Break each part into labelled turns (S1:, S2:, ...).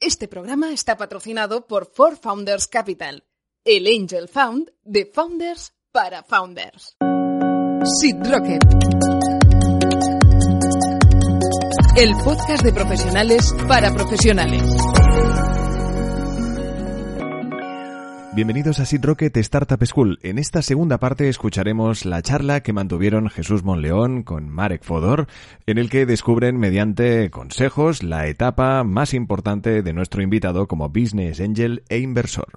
S1: Este programa está patrocinado por Four Founders Capital, el Angel Found de Founders para Founders. Sid Rocket. El podcast de profesionales para profesionales.
S2: Bienvenidos a Seed Rocket Startup School. En esta segunda parte escucharemos la charla que mantuvieron Jesús Monleón con Marek Fodor, en el que descubren mediante consejos la etapa más importante de nuestro invitado como business angel e inversor.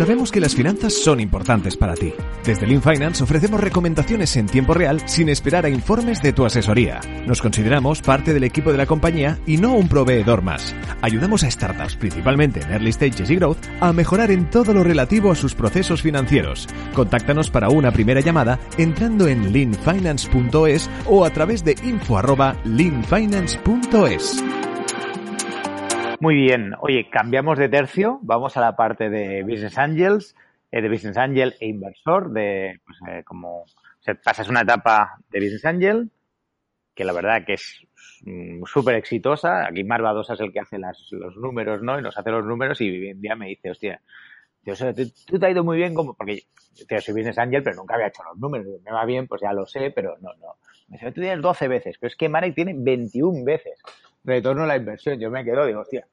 S2: Sabemos que las finanzas son importantes para ti. Desde Lean Finance ofrecemos recomendaciones en tiempo real sin esperar a informes de tu asesoría. Nos consideramos parte del equipo de la compañía y no un proveedor más. Ayudamos a startups, principalmente en early stages y growth, a mejorar en todo lo relativo a sus procesos financieros. Contáctanos para una primera llamada entrando en leanfinance.es o a través de info@leanfinance.es.
S3: Muy bien. Oye, cambiamos de tercio. Vamos a la parte de Business Angels, eh, de Business Angel e inversor, de pues, eh, como se pasas una etapa de Business Angel, que la verdad que es mm, súper exitosa. Aquí Marvadosa es el que hace las, los números, ¿no? Y nos hace los números y un día me dice, hostia, tío, o sea, tú, te has ido muy bien como, porque tío, soy Business Angel, pero nunca había hecho los números. Me va bien, pues ya lo sé, pero no, no. Me dice, tú tienes 12 veces, pero es que Marek tiene 21 veces retorno a la inversión. Yo me quedo, digo, hostia,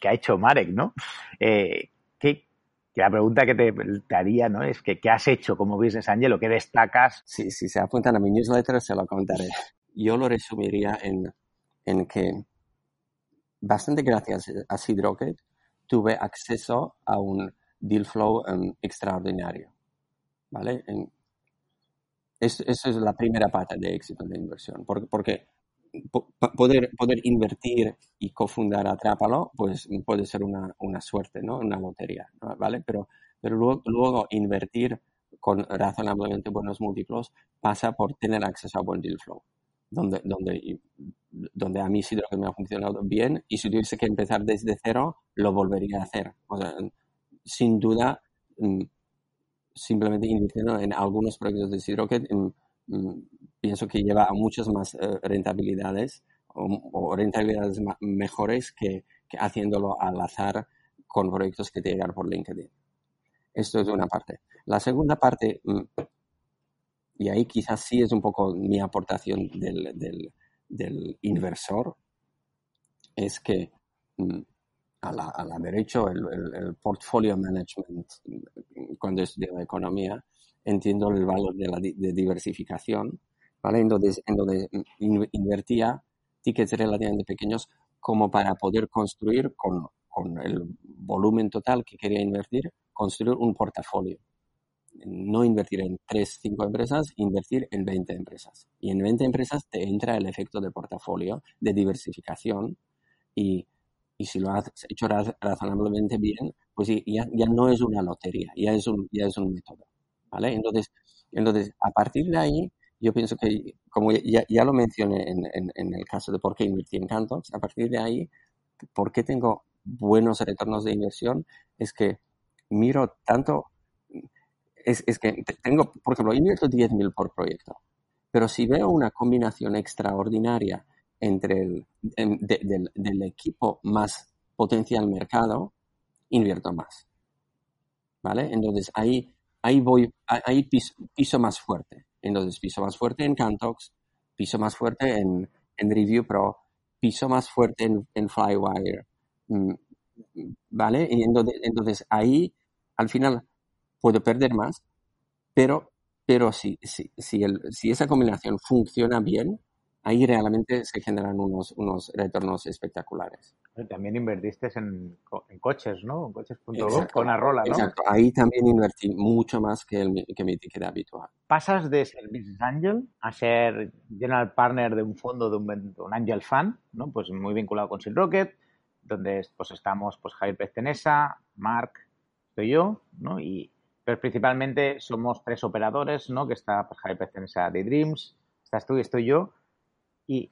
S3: ¿qué, ha hecho Marek, no? Eh, ¿qué, que la pregunta que te, te, haría, ¿no? Es que, ¿qué has hecho como Business Angel qué destacas?
S4: Sí, si se apuntan a mi newsletter se lo contaré. Yo lo resumiría en, en que bastante gracias a Seed Rocket tuve acceso a un deal flow um, extraordinario, ¿vale? En, eso, eso, es la primera pata de éxito de inversión, porque, porque poder, poder invertir y cofundar Atrápalo, pues puede ser una, una suerte, ¿no? Una lotería, ¿vale? Pero, pero luego, luego, invertir con razonablemente buenos múltiplos pasa por tener acceso a buen deal flow, donde, donde, donde a mí sí que me ha funcionado bien y si tuviese que empezar desde cero, lo volvería a hacer. Sin duda, mm, simplemente invirtiendo en algunos proyectos de Seed mm, pienso que lleva a muchas más eh, rentabilidades o, rentabilidades mejores que, haciéndolo al azar con proyectos que te llegan por LinkedIn. Esto es una parte. La segunda parte, mm, y ahí quizás sí es un poco mi aportación del, inversor, es que mm, a la, a la derecha el, el, portfolio management, cuando estudio economía, entiendo el valor de la de diversificación ¿vale? En donde, en donde invertía tickets relativamente pequeños como para poder construir con, con el volumen total que quería invertir, construir un portafolio. No invertir en 3, 5 empresas, invertir en 20 empresas. Y en 20 empresas te entra el efecto de portafolio, de diversificación, y, y si lo has hecho razonablemente bien, pues ya, ya no es una lotería, ya es un, ya es un método. Entonces, entonces, a partir de ahí, yo pienso que, como ya, ya lo mencioné en, en, el caso de por qué invertí en Cantox, a partir de ahí, por qué tengo buenos retornos de inversión, es que miro tanto, es, es que tengo, por ejemplo, invierto 10.000 por proyecto, pero si veo una combinación extraordinaria entre el de, del, del equipo más potencial mercado, invierto más. ¿Vale? Entonces ahí, ahí voy, ahí piso, piso más fuerte. Entonces, piso más fuerte en Cantox, piso más fuerte en, en Review Pro, piso más fuerte en, en Flywire. Mm, ¿Vale? Y entonces, entonces, ahí, al final, puedo perder más, pero, pero si, si, si, el, si esa combinación funciona bien, ahí realmente se generan unos, unos retornos espectaculares.
S3: También invertiste en, en coches, ¿no? En coches.com con Arrola, ¿no?
S4: Exacto, ahí también invertí mucho más que, el, que mi ticket habitual.
S3: Pasas de ser Business Angel a ser General Partner de un fondo, de un, de un Angel Fund, ¿no? Pues muy vinculado con Silk Rocket, donde pues estamos pues Javier Peztenesa, Marc, estoy yo, ¿no? Y pero principalmente somos tres operadores, ¿no? Que está pues, Javier Peztenesa de Dreams, estás tú y estoy yo. ¿Y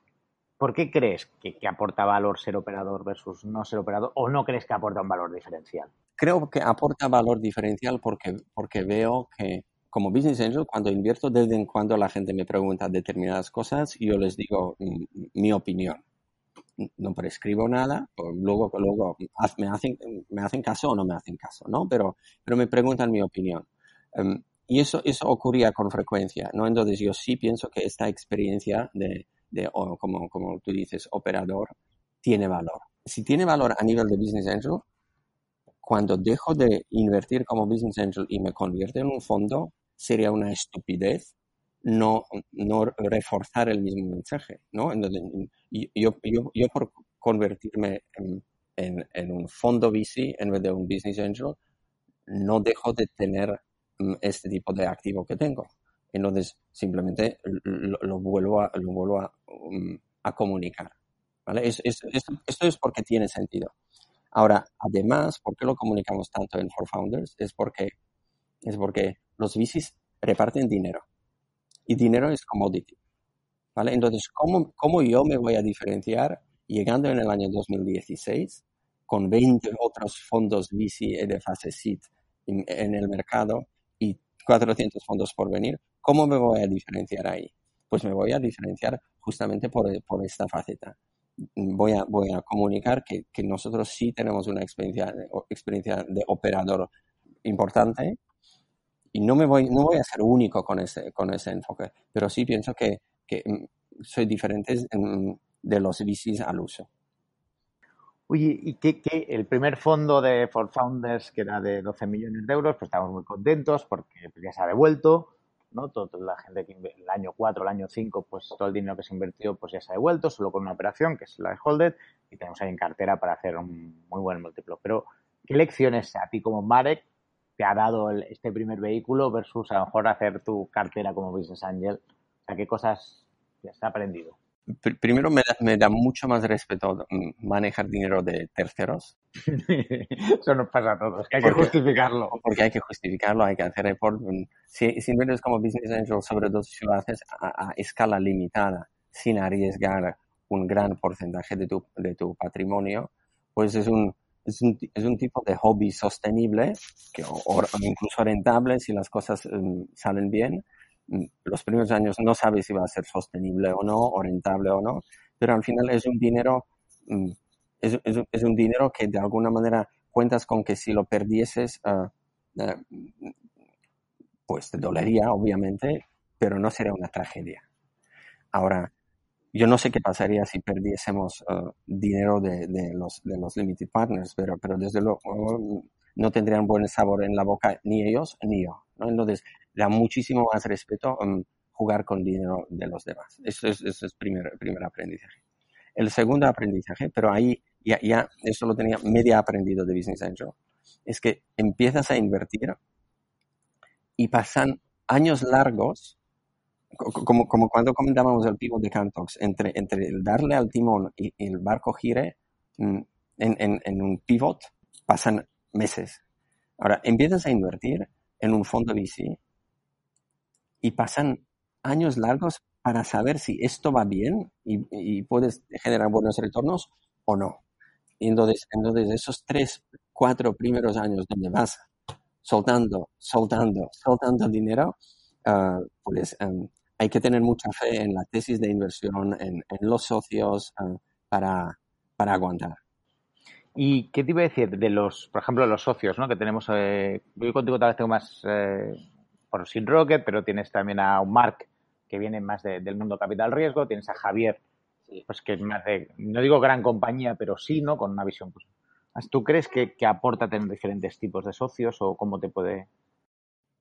S3: por qué crees que, que, aporta valor ser operador versus no ser operador? ¿O no crees que aporta un valor diferencial?
S4: Creo que aporta valor diferencial porque, porque veo que como business angel, cuando invierto, desde en cuando la gente me pregunta determinadas cosas, yo les digo mm, mi opinión. No prescribo nada, luego, luego me, hacen, me hacen caso o no me hacen caso, ¿no? Pero, pero me preguntan mi opinión. Em, y eso, eso ocurría con frecuencia, ¿no? Entonces yo sí pienso que esta experiencia de, de como, como tú dices, operador, tiene valor. Si tiene valor a nivel de business angel, cuando dejo de invertir como business angel y me convierto en un fondo, sería una estupidez no, no reforzar el mismo mensaje, ¿no? yo, yo, yo por convertirme en, en, un fondo VC en vez de un business angel, no dejo de tener mm, este tipo de activo que tengo. Entonces, simplemente lo, vuelvo, a, lo vuelvo a, um, a comunicar. ¿vale? Es, es, esto es porque tiene sentido. Ahora, además, ¿por qué lo comunicamos tanto en For Founders? Es porque, es porque los VCs reparten dinero y dinero es commodity. ¿vale? Entonces, ¿cómo, ¿cómo yo me voy a diferenciar llegando en el año 2016 con 20 otros fondos VC de fase seed en, el mercado y 400 fondos por venir? ¿Cómo me voy a diferenciar ahí? Pues me voy a diferenciar justamente por, esta faceta. Voy a, voy comunicar que, que nosotros sí tenemos una experiencia, de operador importante y no me voy, no voy a ser único con ese, enfoque, pero sí pienso que, que mm, soy diferente de los VCs al uso.
S3: Oye, y que, el primer fondo de For Founders, que era de 12 millones de euros, pues estamos muy contentos porque ya se ha devuelto, ¿no? Toda la gente que el año 4, el año 5, pues todo el dinero que se invirtió, pues ya se ha devuelto, solo con una operación, que es la de Holded, y tenemos ahí en cartera para hacer un muy buen múltiplo. Pero, ¿qué lecciones a ti como Marek te ha dado este primer vehículo versus a lo mejor hacer tu cartera como Business Angel? O sea, ¿qué cosas has aprendido?
S4: Primero me da, me da, mucho más respeto manejar dinero de terceros.
S3: Eso nos pasa a todos, que hay que justificarlo.
S4: Porque hay que justificarlo, hay que hacer report. Si, si inviertes como business angel sobre dos si lo haces a, a, escala limitada, sin arriesgar un gran porcentaje de tu, de tu patrimonio, pues es un, es un, es un tipo de hobby sostenible, que, o, incluso rentable si las cosas um, salen bien. Mm, los primeros años no sabes si va a ser sostenible o no, o rentable o no, pero al final es un dinero, um, es, es, es, un dinero que de alguna manera cuentas con que si lo perdieses, uh, uh, pues te dolería, obviamente, pero no sería una tragedia. Ahora, yo no sé qué pasaría si perdiésemos uh, dinero de, de, los, de los limited partners, pero, pero desde luego no tendrían buen sabor en la boca ni ellos ni yo. ¿no? Entonces, da muchísimo más respeto um, jugar con dinero de los demás. Eso es, eso es primer, primer aprendizaje. El segundo aprendizaje, pero ahí ya, ya eso lo tenía media aprendido de Business Angel, es que empiezas a invertir y pasan años largos como, como cuando comentábamos el pivot de Cantox, entre, entre el darle al timón y, el barco gire mm, en, en, en, un pivot, pasan meses. Ahora, empiezas a invertir en un fondo VC y pasan años largos para saber si esto va bien y, y puedes generar buenos retornos o no. Entonces, entonces, esos tres, cuatro primeros años donde vas soltando, soltando, soltando dinero, uh, pues um, hay que tener mucha fe en la tesis de inversión, en, los socios, uh, para, para aguantar.
S3: ¿Y qué te iba a decir de los, por ejemplo, los socios, ¿no? Que tenemos, eh, yo contigo tal vez tengo más eh, por Sin Rocket, pero tienes también a un Mark que viene más del mundo capital riesgo, tienes a Javier, pues que es más de, no digo gran compañía, pero sí, ¿no? Con una visión. Pues, ¿Tú crees que, que aporta tener diferentes tipos de socios o cómo te puede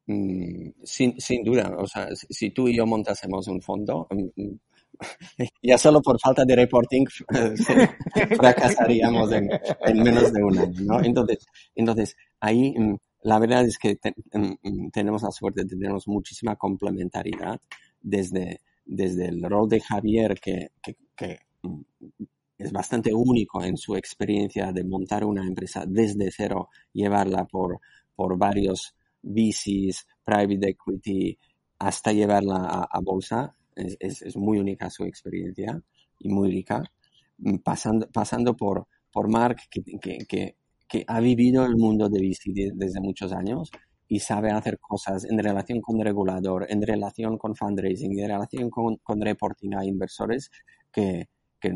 S4: Mm, sin, sin duda, o sea, si tú y yo montásemos un fondo, mm, mm, ya solo por falta de reporting fracasaríamos en, en, menos de un año, ¿no? Entonces, entonces ahí la verdad es que tenemos la suerte de tener muchísima complementariedad desde, desde el rol de Javier que, que, que es bastante único en su experiencia de montar una empresa desde cero, llevarla por, por varios VCs, private equity, hasta llevarla a, bolsa. Es, es, muy única su experiencia y muy rica. Mm, pasando, pasando por, por Mark, que, que, que, que ha vivido el mundo de VC desde muchos años y sabe hacer cosas en relación con regulador, en relación con fundraising, en relación con, con reporting a inversores que, que,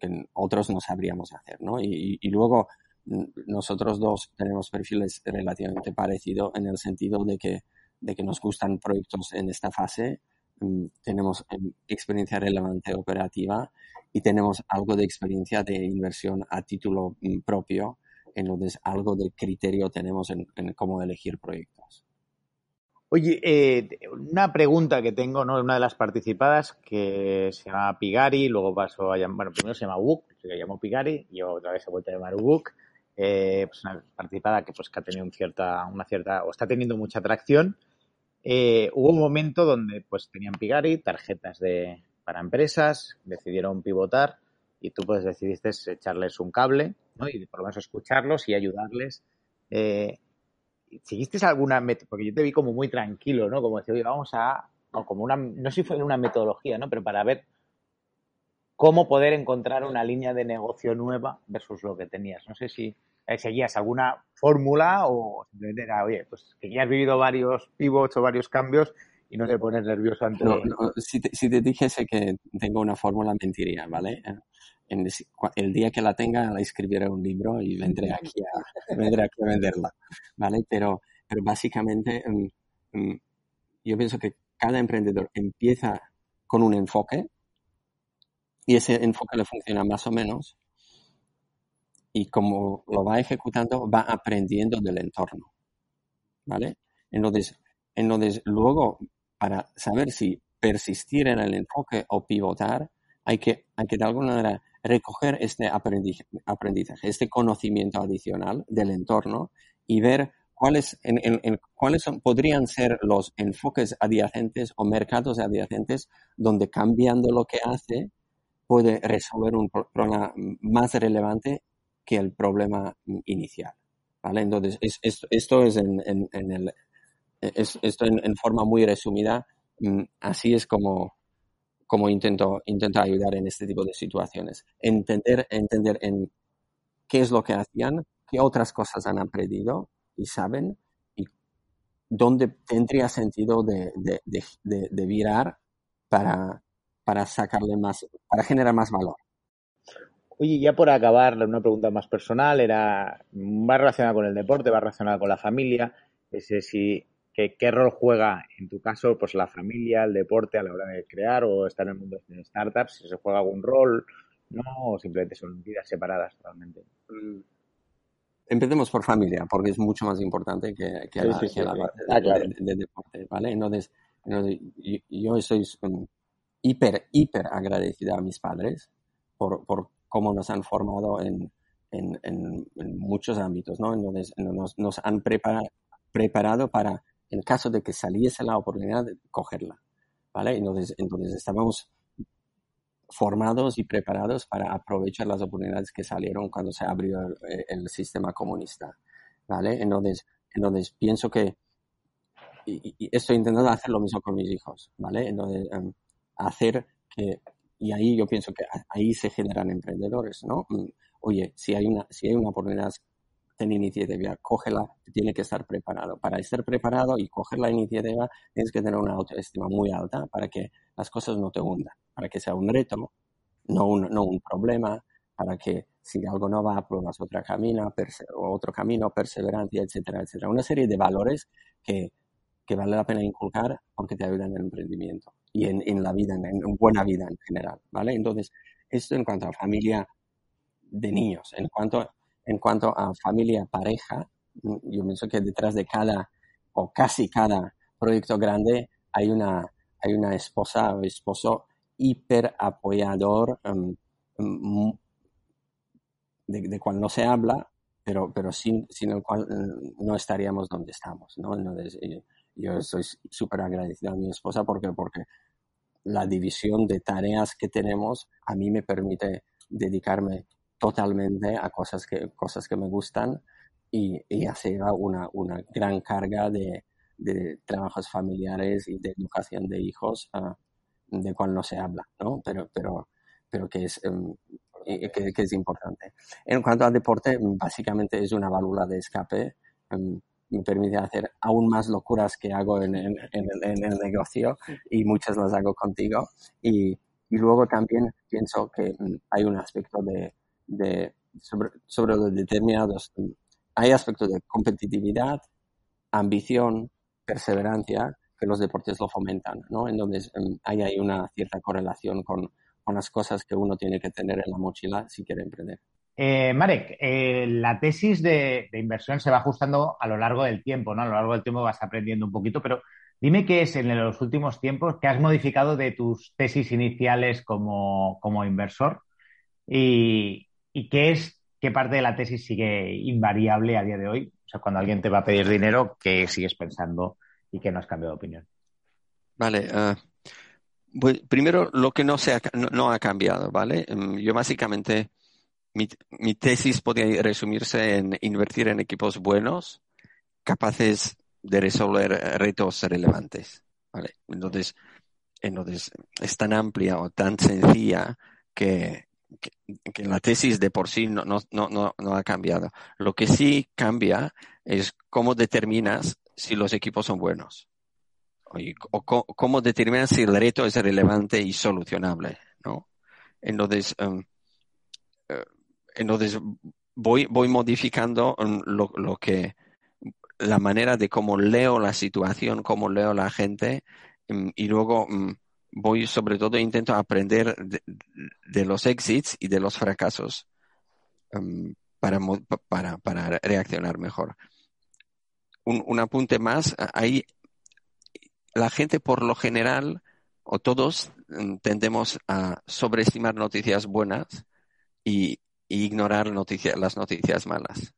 S4: que, otros no sabríamos hacer, ¿no? Y, y, luego mm, nosotros dos tenemos perfiles relativamente parecidos en el sentido de que, de que nos gustan proyectos en esta fase, mm, tenemos em, experiencia relevante operativa y tenemos algo de experiencia de inversión a título mm, propio entonces algo de criterio tenemos en, cómo elegir proyectos.
S3: Oye, eh, una pregunta que tengo, ¿no? Una de las participadas que se llama Pigari, luego pasó a llamar, bueno, primero se llama Ubuk, se llamó Pigari, y otra vez se ha vuelto a llamar Ubuk. Eh, pues una participada que pues que ha tenido un cierta, una cierta, o está teniendo mucha atracción. Eh, hubo un momento donde pues tenían Pigari, tarjetas de, para empresas, decidieron pivotar y tú pues decidiste echarles un cable, ¿no? Y por lo menos escucharlos y ayudarles. Eh, ¿Seguiste alguna Porque yo te vi como muy tranquilo, ¿no? Como decir, oye, vamos a... O como una... No sé si fue una metodología, ¿no? Pero para ver cómo poder encontrar una línea de negocio nueva versus lo que tenías. No sé si eh, seguías alguna fórmula o simplemente era, oye, pues que ya has vivido varios pivots o varios cambios y no te pones nervioso ante...
S4: No, si, te, si, te, dijese que tengo una fórmula, mentiría, ¿vale? El día que la tenga la escribiré un libro y vendré aquí a, vendré aquí a venderla, ¿vale? Pero, pero básicamente mm, mm, yo pienso que cada emprendedor empieza con un enfoque y ese enfoque le funciona más o menos y como lo va ejecutando va aprendiendo del entorno, ¿vale? Entonces, entonces luego para saber si persistir en el enfoque o pivotar, hay que, hay que de alguna manera recoger este aprendizaje, este conocimiento adicional del entorno y ver cuáles, en, cuáles podrían ser los enfoques adyacentes o mercados adyacentes donde cambiando lo que hace puede resolver un problema más relevante que el problema inicial. ¿vale? Entonces, esto es en, forma muy resumida. Mm, así es como, como intento, intento ayudar en este tipo de situaciones. Entender, entender en qué es lo que hacían, qué otras cosas han aprendido y saben, y dónde tendría sentido de, de, virar para, para sacarle más, para generar más valor.
S3: Oye, ya por acabar, una pregunta más personal, era, va relacionada con el deporte, va relacionada con la familia, ese si ¿Qué, rol juega en tu caso pues la familia, el deporte a la hora de crear o estar en el mundo de startups? Si se juega algún rol, ¿no? O simplemente son vidas separadas totalmente.
S4: Mm. Empecemos por familia, porque es mucho más importante que, que, la, parte ah, de, deporte, ¿vale? Entonces, yo estoy hiper, hiper agradecida a mis padres por, por cómo nos han formado en, en, en, muchos ámbitos, ¿no? Entonces, nos, nos han preparado para en caso de que saliese la oportunidad de cogerla. ¿vale? Entonces, entonces estábamos formados y preparados para aprovechar las oportunidades que salieron cuando se abrió el, sistema comunista. ¿vale? Entonces, entonces pienso que y, estoy intentando hacer lo mismo con mis hijos, ¿vale? Entonces, em, hacer que, y ahí yo pienso que ahí se generan emprendedores, ¿no? Mm, oye, si hay una, si hay una oportunidad ten iniciativa, cógela, tiene que estar preparado. Para estar preparado y coger la iniciativa tienes que tener una autoestima muy alta para que las cosas no te hundan, para que sea un reto, no un, no un problema, para que si algo no va, pruebas otra camino, otro camino, perseverancia, etcétera, etcétera. Una serie de valores que, que vale la pena inculcar porque te ayudan en el emprendimiento y en, en la vida, en, en, buena vida en general, ¿vale? Entonces, esto en cuanto a familia de niños. En cuanto en cuanto a familia, pareja, yo pienso que detrás de cada o casi cada proyecto grande hay una, hay una esposa o esposo hiper apoyador em, em, de, cual no se habla, pero, pero sin, sin el cual mm, no estaríamos donde estamos. ¿no? Eh, yo estoy súper agradecido a mi esposa porque, porque la división de tareas que tenemos a mí me permite dedicarme totalmente a cosas que, cosas que me gustan y, y hacer una, una gran carga de, de, trabajos familiares y de educación de hijos uh, de cual no se habla, ¿no? Pero, pero, pero que es, um, que, que, es importante. En cuanto al deporte, básicamente es una válvula de escape. Um, me permite hacer aún más locuras que hago en, en, en, el, negocio y muchas las hago contigo. Y, y luego también pienso que um, hay un aspecto de, de sobre, sobre determinados, hay aspectos de competitividad, ambición, perseverancia que los deportes lo fomentan, ¿no? En donde um, hay, hay una cierta correlación con, con las cosas que uno tiene que tener en la mochila si quiere emprender.
S3: Eh, Marek, eh, la tesis de, de, inversión se va ajustando a lo largo del tiempo, ¿no? A lo largo del tiempo vas aprendiendo un poquito, pero dime qué es en los últimos tiempos que has modificado de tus tesis iniciales como, como inversor y, y, qué es, qué parte de la tesis sigue invariable a día de hoy. O sea, cuando alguien te va a pedir dinero, ¿qué sigues pensando y que no has cambiado de opinión?
S4: Vale, uh, primero lo que no, se ha, no, no ha cambiado, ¿vale? Um, yo básicamente mi, mi, tesis podría resumirse en invertir en equipos buenos, capaces de resolver retos relevantes. ¿vale? Entonces, entonces, es tan amplia o tan sencilla que, que, que la tesis de por sí no, no, no, no ha cambiado. Lo que sí cambia es cómo determinas si los equipos son buenos. O, cómo determinas si el reto es relevante y solucionable, ¿no? Entonces, um, entonces voy, voy modificando lo, lo, que, la manera de cómo leo la situación, cómo leo la gente, y luego voy sobre todo intento aprender de, los exits y de los fracasos um, para, para, para reaccionar mejor. Un, un apunte más, ahí la gente por lo general, o todos, tendemos a sobreestimar noticias buenas y ignorar noticia, las noticias malas.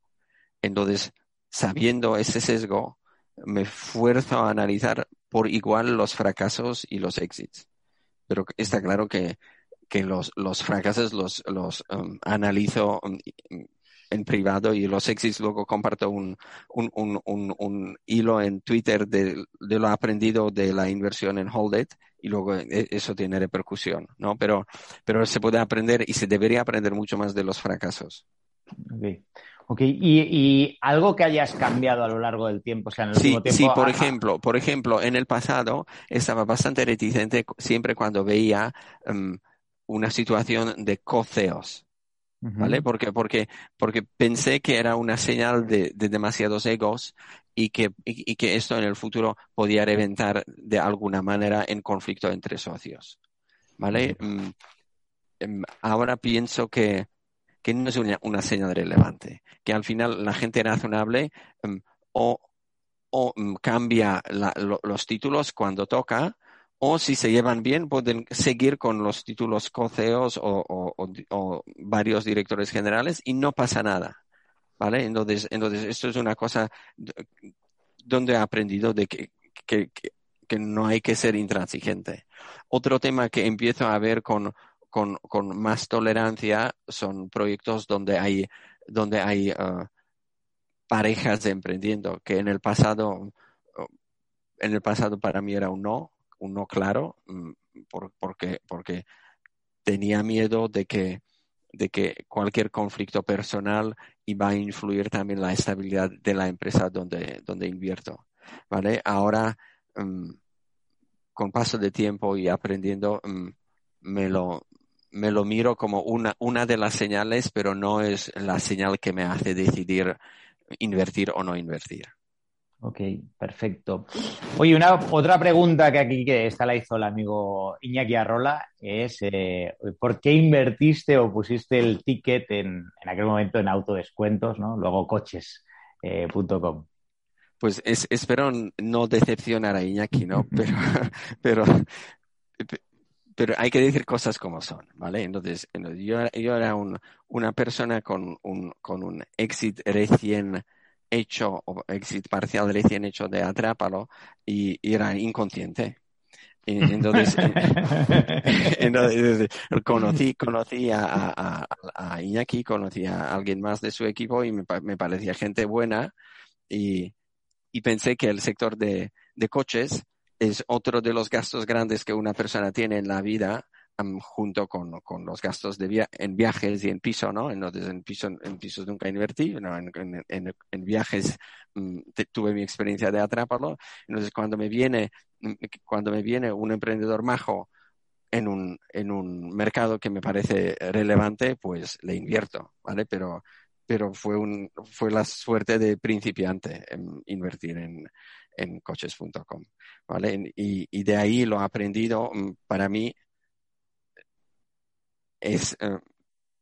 S4: Entonces, sabiendo ese sesgo, me fuerzo a analizar por igual los fracasos y los éxitos. Pero está claro que, que los, los fracasos los, los um, analizo um, en privado y los éxitos luego comparto un, un, un, un, hilo en Twitter de, de lo aprendido de la inversión en Hold It y luego e, eso tiene repercusión, ¿no? Pero, pero se puede aprender y se debería aprender mucho más de los fracasos.
S3: Okay. Ok, ¿Y, y algo que hayas cambiado a lo largo del tiempo, o sea, en el
S4: sí,
S3: último tiempo.
S4: Sí, por ejemplo, por ejemplo, en el pasado estaba bastante reticente siempre cuando veía um, una situación de coceos, ¿vale? Porque, porque, porque pensé que era una señal de, de demasiados egos y que, y, y, que esto en el futuro podía reventar de alguna manera en conflicto entre socios, ¿vale? Mm, em, ahora pienso que, que no es una, una, señal relevante, que al final la gente razonable um, o, o um, cambia los títulos cuando toca, o si se llevan bien pueden seguir con los títulos coceos o, varios directores generales y no pasa nada. ¿Vale? Entonces, entonces esto es una cosa donde he aprendido de que, que, que, que no hay que ser intransigente. Otro tema que empiezo a ver con, con, con más tolerancia son proyectos donde hay, donde hay uh, parejas emprendiendo, que en el pasado, en el pasado para mí era un no, un no claro, mm, por, porque, porque tenía miedo de que, de que cualquier conflicto personal iba a influir también la estabilidad de la empresa donde, donde invierto. ¿Vale? Ahora, um, con paso de tiempo y aprendiendo, um, me lo, me lo miro como una, una de las señales, pero no es la señal que me hace decidir invertir o no invertir.
S3: Ok, perfecto. Oye, una otra pregunta que aquí que esta la hizo el amigo Iñaki Arrola es eh, ¿por qué invertiste o pusiste el ticket en, en aquel momento en autodescuentos, ¿no? Luego coches.com. Eh,
S4: pues es, espero no decepcionar a Iñaki, ¿no? Pero, pero, pero hay que decir cosas como son, ¿vale? Entonces, yo, yo era un, una persona con un, con un exit recién hecho, o exit parcial recién hecho de Atrápalo y, y era inconsciente. Entonces, conocí, conocí a, a, Iñaki, conocí a alguien más de su equipo y me, me parecía gente buena y, y, pensé que el sector de, de coches es otro de los gastos grandes que una persona tiene en la vida junto con, con, los gastos de via en viajes y en piso, ¿no? Entonces, en, piso, en pisos nunca invertí, ¿no? en, en, viajes mm, tuve mi experiencia de atraparlo. Entonces, cuando me viene, mm, cuando me viene un emprendedor majo en un, en un mercado que me parece relevante, pues le invierto, ¿vale? Pero, pero fue, un, fue la suerte de principiante invertir en, en coches.com, ¿vale? Y, y de ahí lo he aprendido, mm, para mí, es eh,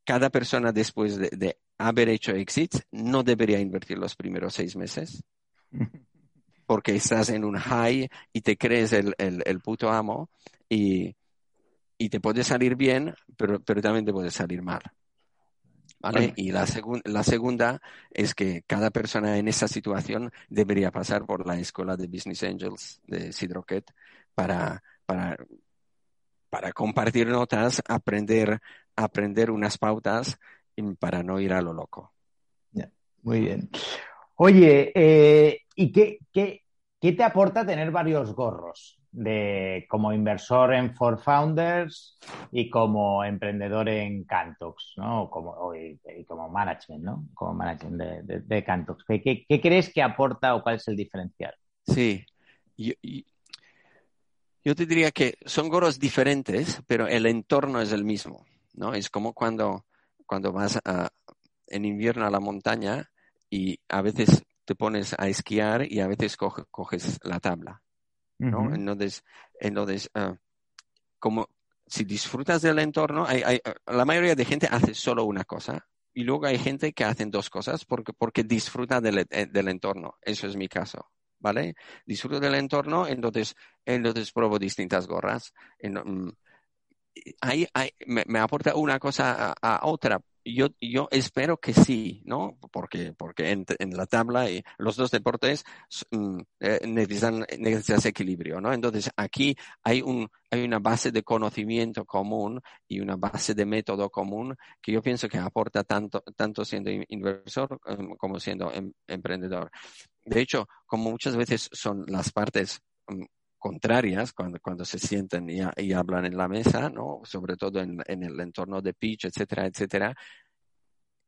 S4: cada persona después de, haber hecho exits no debería invertir los primeros seis meses porque estás en un high y te crees el, el, puto amo y, y, te puede salir bien, pero, pero también te puede salir mal. ¿Vale? Y la, la segunda es que cada persona en esa situación debería pasar por la escuela de Business Angels de Sidrocket para, para para compartir notas, aprender, aprender unas pautas para no ir a lo loco.
S3: muy bien. Oye, eh, ¿y qué, qué, qué, te aporta tener varios gorros de, como inversor en For Founders y como emprendedor en Cantox, ¿no? Como, y, como management, ¿no? Como management de, de, Cantox. ¿Qué, ¿Qué, crees que aporta o cuál es el diferencial?
S4: Sí, yo, yo te diría que son gorros diferentes, pero el entorno es el mismo, ¿no? Es como cuando, cuando vas en invierno a la montaña y a veces te pones a esquiar y a veces coges la tabla, ¿no? Entonces, entonces uh, como si disfrutas del entorno, hay, hay, la mayoría de gente hace solo una cosa y luego hay gente que hacen dos cosas porque, porque disfruta del, eh, del entorno. Eso es mi caso. ¿vale? Disfruto del entorno, entonces, entonces pruebo distintas gorras. Mm, ahí, me, aporta una cosa a, otra. Yo, yo espero que sí, ¿no? Porque, porque en, la tabla y los dos deportes mm, eh, necesitan, necesitan equilibrio, ¿no? Entonces aquí hay, un, hay una base de conocimiento común y una base de método común que yo pienso que aporta tanto, tanto siendo inversor em, como siendo em, emprendedor. De hecho, como muchas veces son las partes mm, contrarias cuando, cuando se sienten y, hablan en la mesa, ¿no? Sobre todo en, el entorno de pitch, etcétera, etcétera,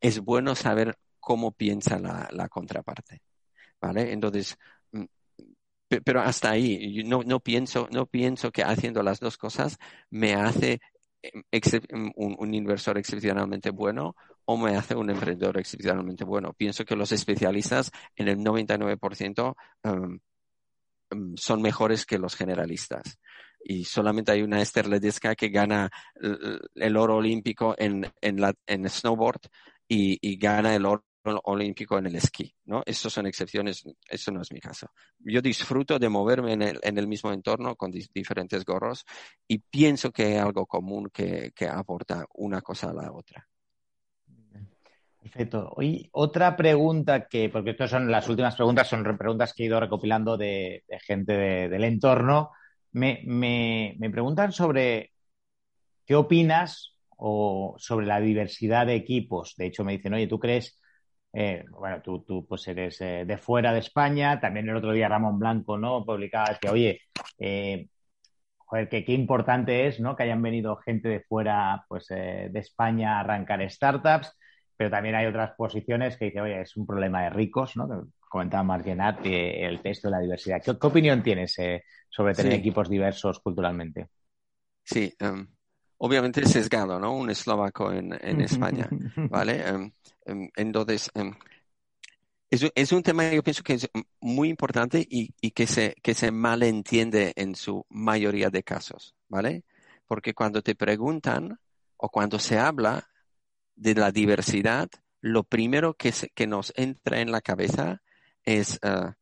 S4: es bueno saber cómo piensa la, contraparte, ¿vale? Entonces, mm, pero hasta ahí, no, no, pienso, no pienso que haciendo las dos cosas me hace em, un, inversor excepcionalmente bueno o me hace un emprendedor excepcionalmente bueno. Pienso que los especialistas en el 99% um, um, son mejores que los generalistas. Y solamente hay una Esther Ledesca que gana el, oro olímpico en, en, la, en snowboard y, y gana el oro olímpico en el esquí, ¿no? Esas son excepciones, eso no es mi caso. Yo disfruto de moverme en el, en el mismo entorno con diferentes gorros y pienso que hay algo común que, que aporta una cosa a la otra.
S3: Perfecto. Hoy otra pregunta que, porque estas son las últimas preguntas, son preguntas que he ido recopilando de, gente del entorno. Me, preguntan sobre qué opinas o sobre la diversidad de equipos. De hecho, me dicen, oye, ¿tú crees? Eh, bueno, tú, tú pues eres eh, de fuera de España. También el otro día Ramón Blanco, ¿no? Publicaba que, oye, eh, joder, que qué importante es, ¿no? Que hayan venido gente de fuera, pues, de España a arrancar startups pero también hay otras posiciones que dice, oye, es un problema de ricos, ¿no? comentaba Margenat, el texto de la diversidad. ¿Qué, opinión tienes eh, sobre tener equipos diversos culturalmente?
S4: Sí, um, obviamente sesgado, ¿no? Un eslovaco en, España, ¿vale? Um, um, entonces, es, es, un tema que yo pienso que es muy importante y, y, que, se, que se malentiende en su mayoría de casos, ¿vale? Porque cuando te preguntan o cuando se habla de la diversidad, lo primero que, que nos entra en la cabeza es, uh,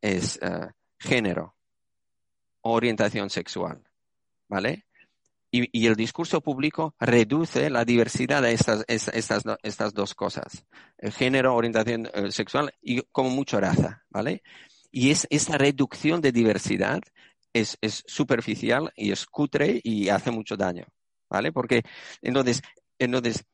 S4: es uh, género, orientación sexual, ¿vale? Y, y, el discurso público reduce la diversidad de estas, estas, estas dos cosas, el género, orientación uh, sexual y como mucho raza, ¿vale? Y es esa reducción de diversidad es, superficial y es cutre y hace mucho daño, ¿vale? Porque entonces, entonces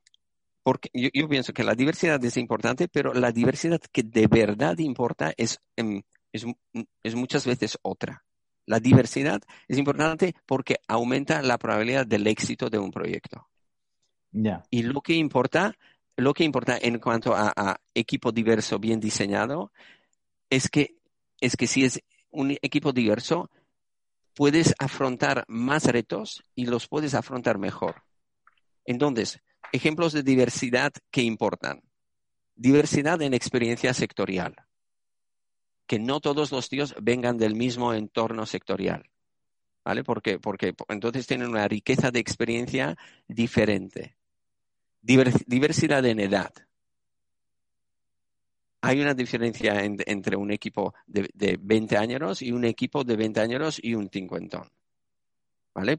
S4: porque yo, pienso que la diversidad es importante, pero la diversidad que de verdad importa es, em, es, muchas veces otra. La diversidad es importante porque aumenta la probabilidad del éxito de un proyecto. Y lo que importa, lo que importa en cuanto a, a, equipo diverso bien diseñado es que, es que si es un equipo diverso, puedes afrontar más retos y los puedes afrontar mejor. Entonces, ejemplos de diversidad que importan. Diversidad en experiencia sectorial. Que no todos los tíos vengan del mismo entorno sectorial. ¿Vale? Porque, porque entonces tienen una riqueza de experiencia diferente. diversidad en edad. Hay una diferencia entre un equipo de, de, 20 años y un equipo de 20 años y un cincuentón. ¿Vale?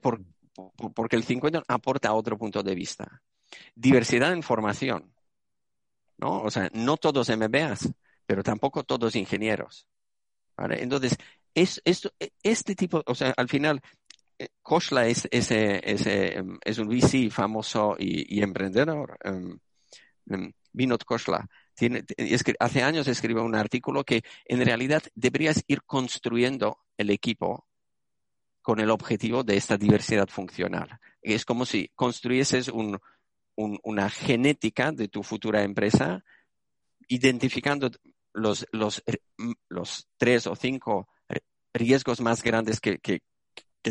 S4: Porque el cincuentón aporta otro punto de vista diversidad en formación. ¿no? O sea, no todos MBAs, pero tampoco todos ingenieros. Entonces, es, este tipo, o sea, al final, eh, Koshla es, em, es, un VC famoso y, emprendedor. Um, Vinod Koshla. Tiene, hace años escribió un artículo que en realidad deberías ir construyendo el equipo con el objetivo de esta diversidad funcional. Es como si construyeses un, una genética de tu futura empresa, identificando los, los, los tres o cinco riesgos más grandes que, que,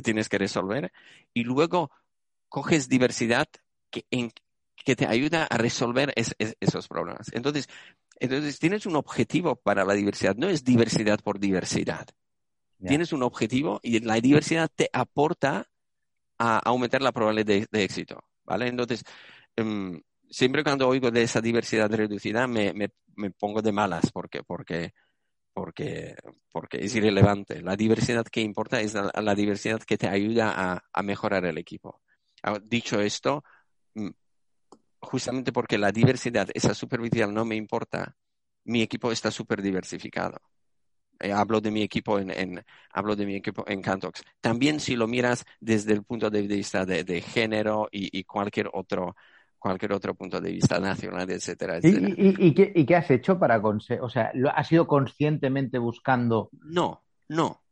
S4: tienes que resolver y luego coges diversidad que, que te ayuda a resolver esos problemas. Entonces, entonces, tienes un objetivo para la diversidad, no es diversidad por diversidad. Tienes un objetivo y la diversidad te aporta a aumentar la probabilidad de, éxito. ¿Vale? Entonces, Em, siempre cuando oigo de esa diversidad reducida me, me, pongo de malas porque, porque, porque, porque es irrelevante. La diversidad que importa es la, diversidad que te ayuda a, a, mejorar el equipo. Ah, dicho esto, mm, justamente porque la diversidad, esa superficial no me importa, mi equipo está súper diversificado. Eh, hablo de mi equipo en, en, hablo de mi equipo en Cantox. También si lo miras desde el punto de vista de, de género y, y, cualquier otro cualquier otro punto de vista nacional, etcétera, etcétera.
S3: ¿Y, y, qué, y qué, has hecho para conseguir? O sea, ¿has ido conscientemente buscando?
S4: No, no.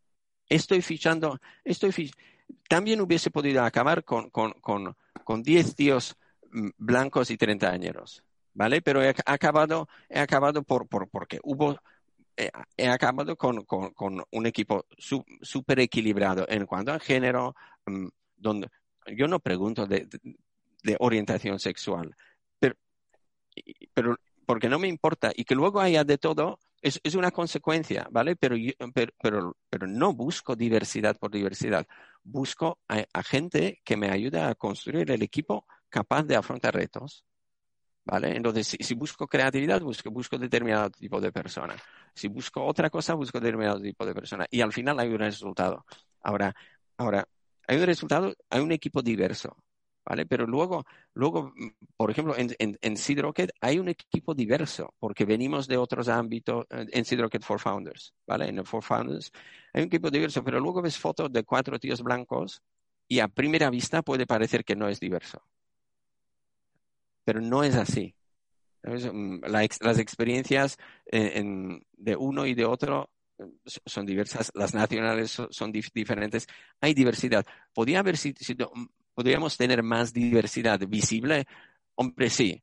S4: Estoy fichando, estoy fich... También hubiese podido acabar con, con, con, con 10 tíos mm, blancos y 30 años, ¿vale? Pero he acabado, he acabado por, por, porque hubo, acabado con, con, con, un equipo súper equilibrado en cuanto a género, mm, donde yo no pregunto de, de orientación sexual. Pero, pero porque no me importa y que luego haya de todo, es, es una consecuencia, ¿vale? Pero, pero, pero, pero, no busco diversidad por diversidad. Busco a, gente que me ayude a construir el equipo capaz de afrontar retos. ¿Vale? Entonces, si, busco creatividad, busco, busco determinado tipo de persona. Si busco otra cosa, busco determinado tipo de persona. Y al final hay un resultado. Ahora, ahora, hay un resultado, hay un equipo diverso. ¿vale? Pero luego, luego por ejemplo, en, en, en Rocket hay un equipo diverso, porque venimos de otros ámbitos, eh, en Seed Rocket for Founders, ¿vale? En el For Founders hay un equipo diverso, pero luego ves fotos de cuatro tíos blancos y a primera vista puede parecer que no es diverso. Pero no es así. Mm, las experiencias eh, de uno y de otro eh, son diversas, las nacionales son, diferentes, hay diversidad. Podría haber sido ¿Podríamos tener más diversidad visible? Hombre, sí,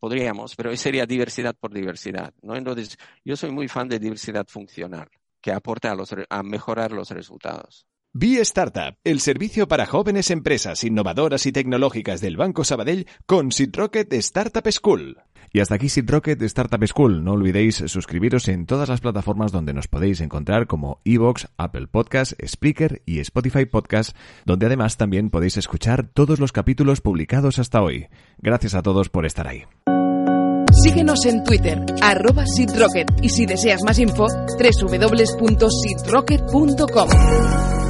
S4: podríamos, pero sería diversidad por diversidad, ¿no? Entonces, yo soy muy fan de diversidad funcional, que aporta a, los, a mejorar los resultados.
S2: Be Startup, el servicio para jóvenes empresas innovadoras y tecnológicas del Banco Sabadell con Rocket Startup School. Y hasta aquí Rocket Startup School. No olvidéis suscribiros en todas las plataformas donde nos podéis encontrar como Evox, Apple Podcast, Spreaker y Spotify Podcast, donde además también podéis escuchar todos los capítulos publicados hasta hoy. Gracias a todos por estar ahí.
S1: Síguenos en Twitter, arroba y si deseas más info, www.sidrocket.com.